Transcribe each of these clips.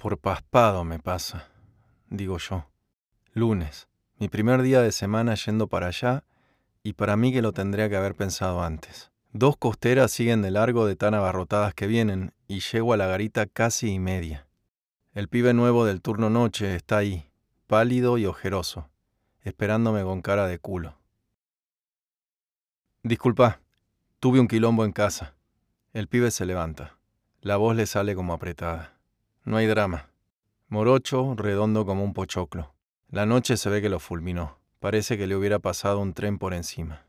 Por paspado me pasa, digo yo. Lunes, mi primer día de semana yendo para allá, y para mí que lo tendría que haber pensado antes. Dos costeras siguen de largo de tan abarrotadas que vienen, y llego a la garita casi y media. El pibe nuevo del turno noche está ahí, pálido y ojeroso, esperándome con cara de culo. Disculpa, tuve un quilombo en casa. El pibe se levanta. La voz le sale como apretada. No hay drama. Morocho, redondo como un pochoclo. La noche se ve que lo fulminó. Parece que le hubiera pasado un tren por encima.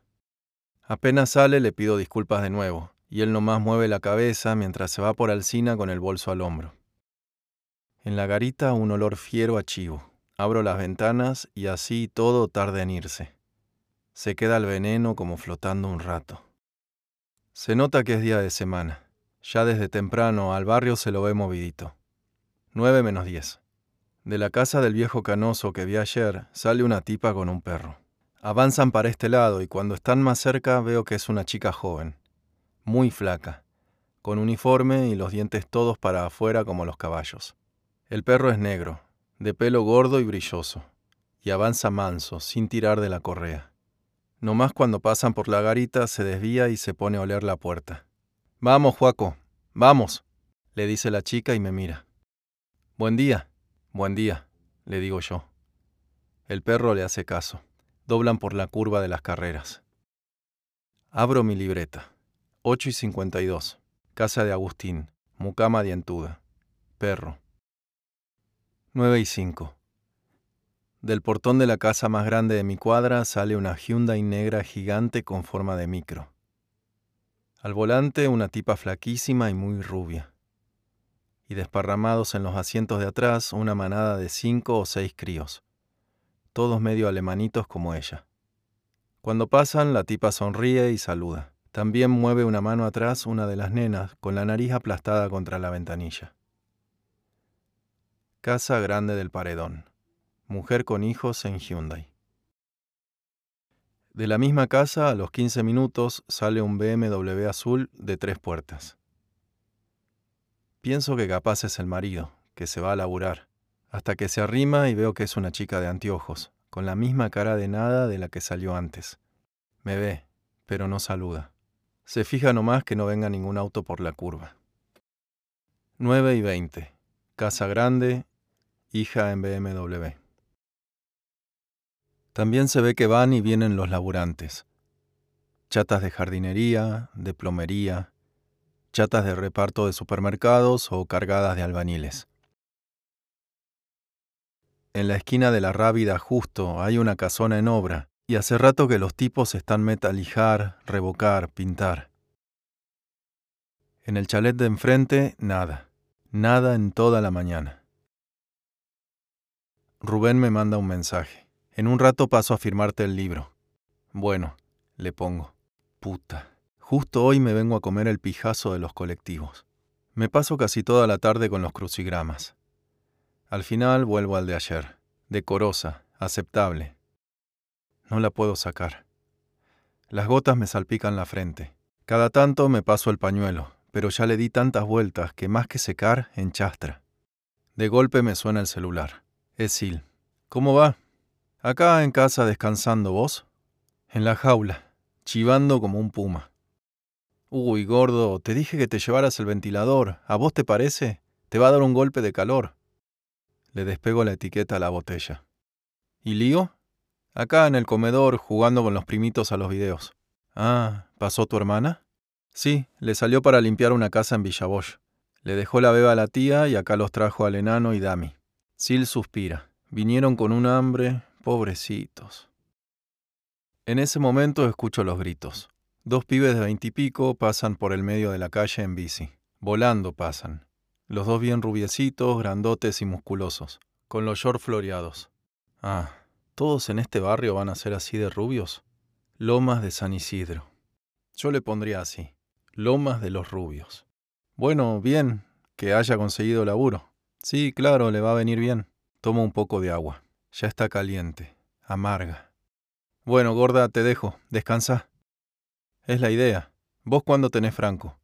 Apenas sale le pido disculpas de nuevo, y él nomás mueve la cabeza mientras se va por Alcina con el bolso al hombro. En la garita un olor fiero a chivo. Abro las ventanas y así todo tarda en irse. Se queda el veneno como flotando un rato. Se nota que es día de semana. Ya desde temprano al barrio se lo ve movidito. 9 menos 10. De la casa del viejo canoso que vi ayer sale una tipa con un perro. Avanzan para este lado y cuando están más cerca veo que es una chica joven, muy flaca, con uniforme y los dientes todos para afuera como los caballos. El perro es negro, de pelo gordo y brilloso, y avanza manso, sin tirar de la correa. Nomás cuando pasan por la garita se desvía y se pone a oler la puerta. Vamos, Juaco, vamos, le dice la chica y me mira. Buen día, buen día, le digo yo. El perro le hace caso. Doblan por la curva de las carreras. Abro mi libreta. 8 y 52. Casa de Agustín. Mucama dientuda. Perro. 9 y 5. Del portón de la casa más grande de mi cuadra sale una Hyundai negra gigante con forma de micro. Al volante una tipa flaquísima y muy rubia y desparramados en los asientos de atrás una manada de cinco o seis críos, todos medio alemanitos como ella. Cuando pasan, la tipa sonríe y saluda. También mueve una mano atrás una de las nenas, con la nariz aplastada contra la ventanilla. Casa grande del paredón. Mujer con hijos en Hyundai. De la misma casa, a los 15 minutos, sale un BMW azul de tres puertas. Pienso que capaz es el marido, que se va a laburar, hasta que se arrima y veo que es una chica de anteojos, con la misma cara de nada de la que salió antes. Me ve, pero no saluda. Se fija nomás que no venga ningún auto por la curva. 9 y 20. Casa grande, hija en BMW. También se ve que van y vienen los laburantes. Chatas de jardinería, de plomería, chatas de reparto de supermercados o cargadas de albaniles. En la esquina de la Rábida justo hay una casona en obra, y hace rato que los tipos están metalijar, revocar, pintar. En el chalet de enfrente, nada. Nada en toda la mañana. Rubén me manda un mensaje. En un rato paso a firmarte el libro. Bueno, le pongo. Puta. Justo hoy me vengo a comer el pijazo de los colectivos. Me paso casi toda la tarde con los crucigramas. Al final vuelvo al de ayer, decorosa, aceptable. No la puedo sacar. Las gotas me salpican la frente. Cada tanto me paso el pañuelo, pero ya le di tantas vueltas que más que secar, enchastra. De golpe me suena el celular. Es Sil. ¿Cómo va? Acá en casa descansando vos. En la jaula, chivando como un puma. Uy, gordo, te dije que te llevaras el ventilador. ¿A vos te parece? Te va a dar un golpe de calor. Le despego la etiqueta a la botella. ¿Y Lío? Acá en el comedor jugando con los primitos a los videos. Ah, ¿pasó tu hermana? Sí, le salió para limpiar una casa en Villabosch. Le dejó la beba a la tía y acá los trajo al enano y Dami. Sil suspira. Vinieron con un hambre, pobrecitos. En ese momento escucho los gritos. Dos pibes de veintipico pasan por el medio de la calle en bici. Volando pasan. Los dos bien rubiecitos, grandotes y musculosos, con los shorts floreados. Ah, ¿todos en este barrio van a ser así de rubios? Lomas de San Isidro. Yo le pondría así. Lomas de los rubios. Bueno, bien, que haya conseguido laburo. Sí, claro, le va a venir bien. Toma un poco de agua. Ya está caliente, amarga. Bueno, gorda, te dejo. Descansa. Es la idea. ¿Vos cuándo tenés franco?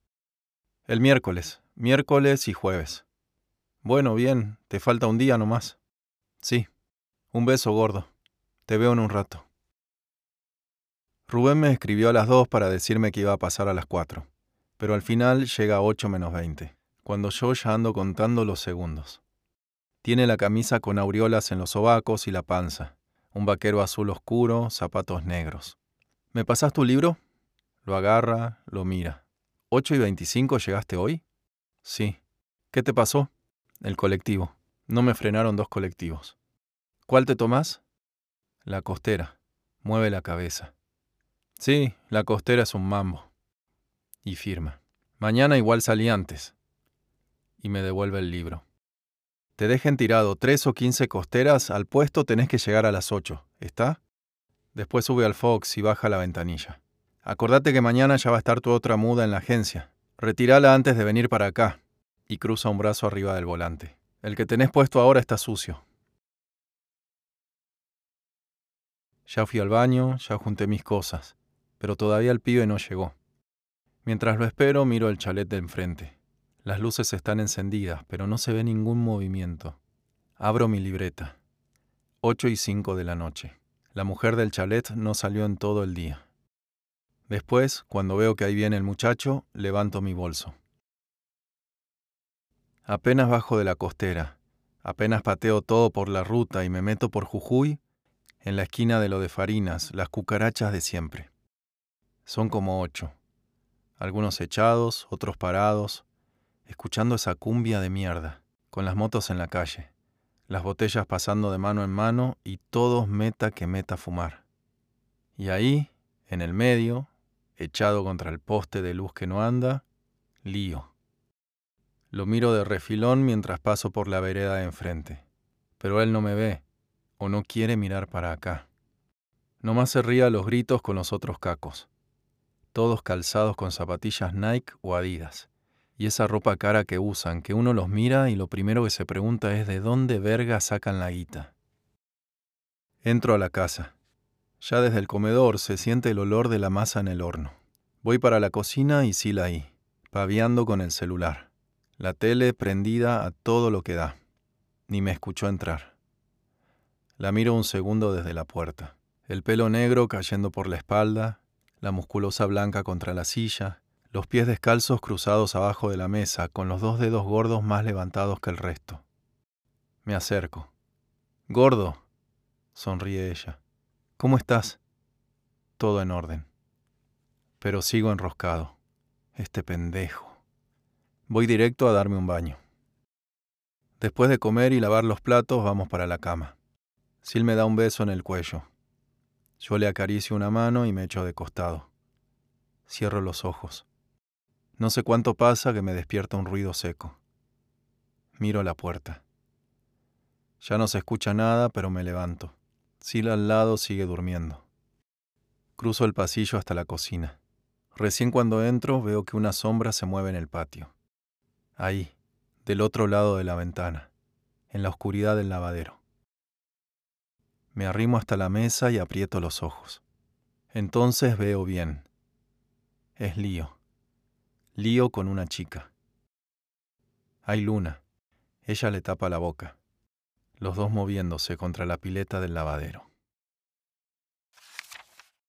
El miércoles, miércoles y jueves. Bueno, bien, te falta un día nomás. Sí. Un beso gordo. Te veo en un rato. Rubén me escribió a las dos para decirme que iba a pasar a las cuatro, pero al final llega a ocho menos veinte, cuando yo ya ando contando los segundos. Tiene la camisa con aureolas en los sobacos y la panza, un vaquero azul oscuro, zapatos negros. ¿Me pasas tu libro? Lo agarra, lo mira. ¿Ocho y veinticinco llegaste hoy? Sí. ¿Qué te pasó? El colectivo. No me frenaron dos colectivos. ¿Cuál te tomás? La costera. Mueve la cabeza. Sí, la costera es un mambo. Y firma. Mañana igual salí antes. Y me devuelve el libro. Te dejen tirado tres o quince costeras, al puesto tenés que llegar a las ocho. ¿Está? Después sube al Fox y baja la ventanilla. Acordate que mañana ya va a estar tu otra muda en la agencia. Retírala antes de venir para acá y cruza un brazo arriba del volante. El que tenés puesto ahora está sucio. Ya fui al baño, ya junté mis cosas, pero todavía el pibe no llegó. Mientras lo espero, miro el chalet de enfrente. Las luces están encendidas, pero no se ve ningún movimiento. Abro mi libreta. 8 y 5 de la noche. La mujer del chalet no salió en todo el día. Después, cuando veo que ahí viene el muchacho, levanto mi bolso. Apenas bajo de la costera, apenas pateo todo por la ruta y me meto por Jujuy, en la esquina de lo de Farinas, las cucarachas de siempre. Son como ocho, algunos echados, otros parados, escuchando esa cumbia de mierda, con las motos en la calle, las botellas pasando de mano en mano y todos meta que meta fumar. Y ahí, en el medio, echado contra el poste de luz que no anda, lío. Lo miro de refilón mientras paso por la vereda de enfrente. Pero él no me ve, o no quiere mirar para acá. Nomás se ríe a los gritos con los otros cacos. Todos calzados con zapatillas Nike o Adidas. Y esa ropa cara que usan, que uno los mira y lo primero que se pregunta es de dónde verga sacan la guita. Entro a la casa. Ya desde el comedor se siente el olor de la masa en el horno. Voy para la cocina y Sila ahí, paviando con el celular. La tele prendida a todo lo que da. Ni me escuchó entrar. La miro un segundo desde la puerta. El pelo negro cayendo por la espalda, la musculosa blanca contra la silla, los pies descalzos cruzados abajo de la mesa, con los dos dedos gordos más levantados que el resto. Me acerco. Gordo, sonríe ella. ¿Cómo estás? Todo en orden. Pero sigo enroscado. Este pendejo. Voy directo a darme un baño. Después de comer y lavar los platos, vamos para la cama. Sil me da un beso en el cuello. Yo le acaricio una mano y me echo de costado. Cierro los ojos. No sé cuánto pasa que me despierta un ruido seco. Miro la puerta. Ya no se escucha nada, pero me levanto. Sil al lado sigue durmiendo. Cruzo el pasillo hasta la cocina. Recién cuando entro veo que una sombra se mueve en el patio ahí, del otro lado de la ventana, en la oscuridad del lavadero. Me arrimo hasta la mesa y aprieto los ojos. Entonces veo bien. Es lío. Lío con una chica. Hay luna. Ella le tapa la boca. Los dos moviéndose contra la pileta del lavadero.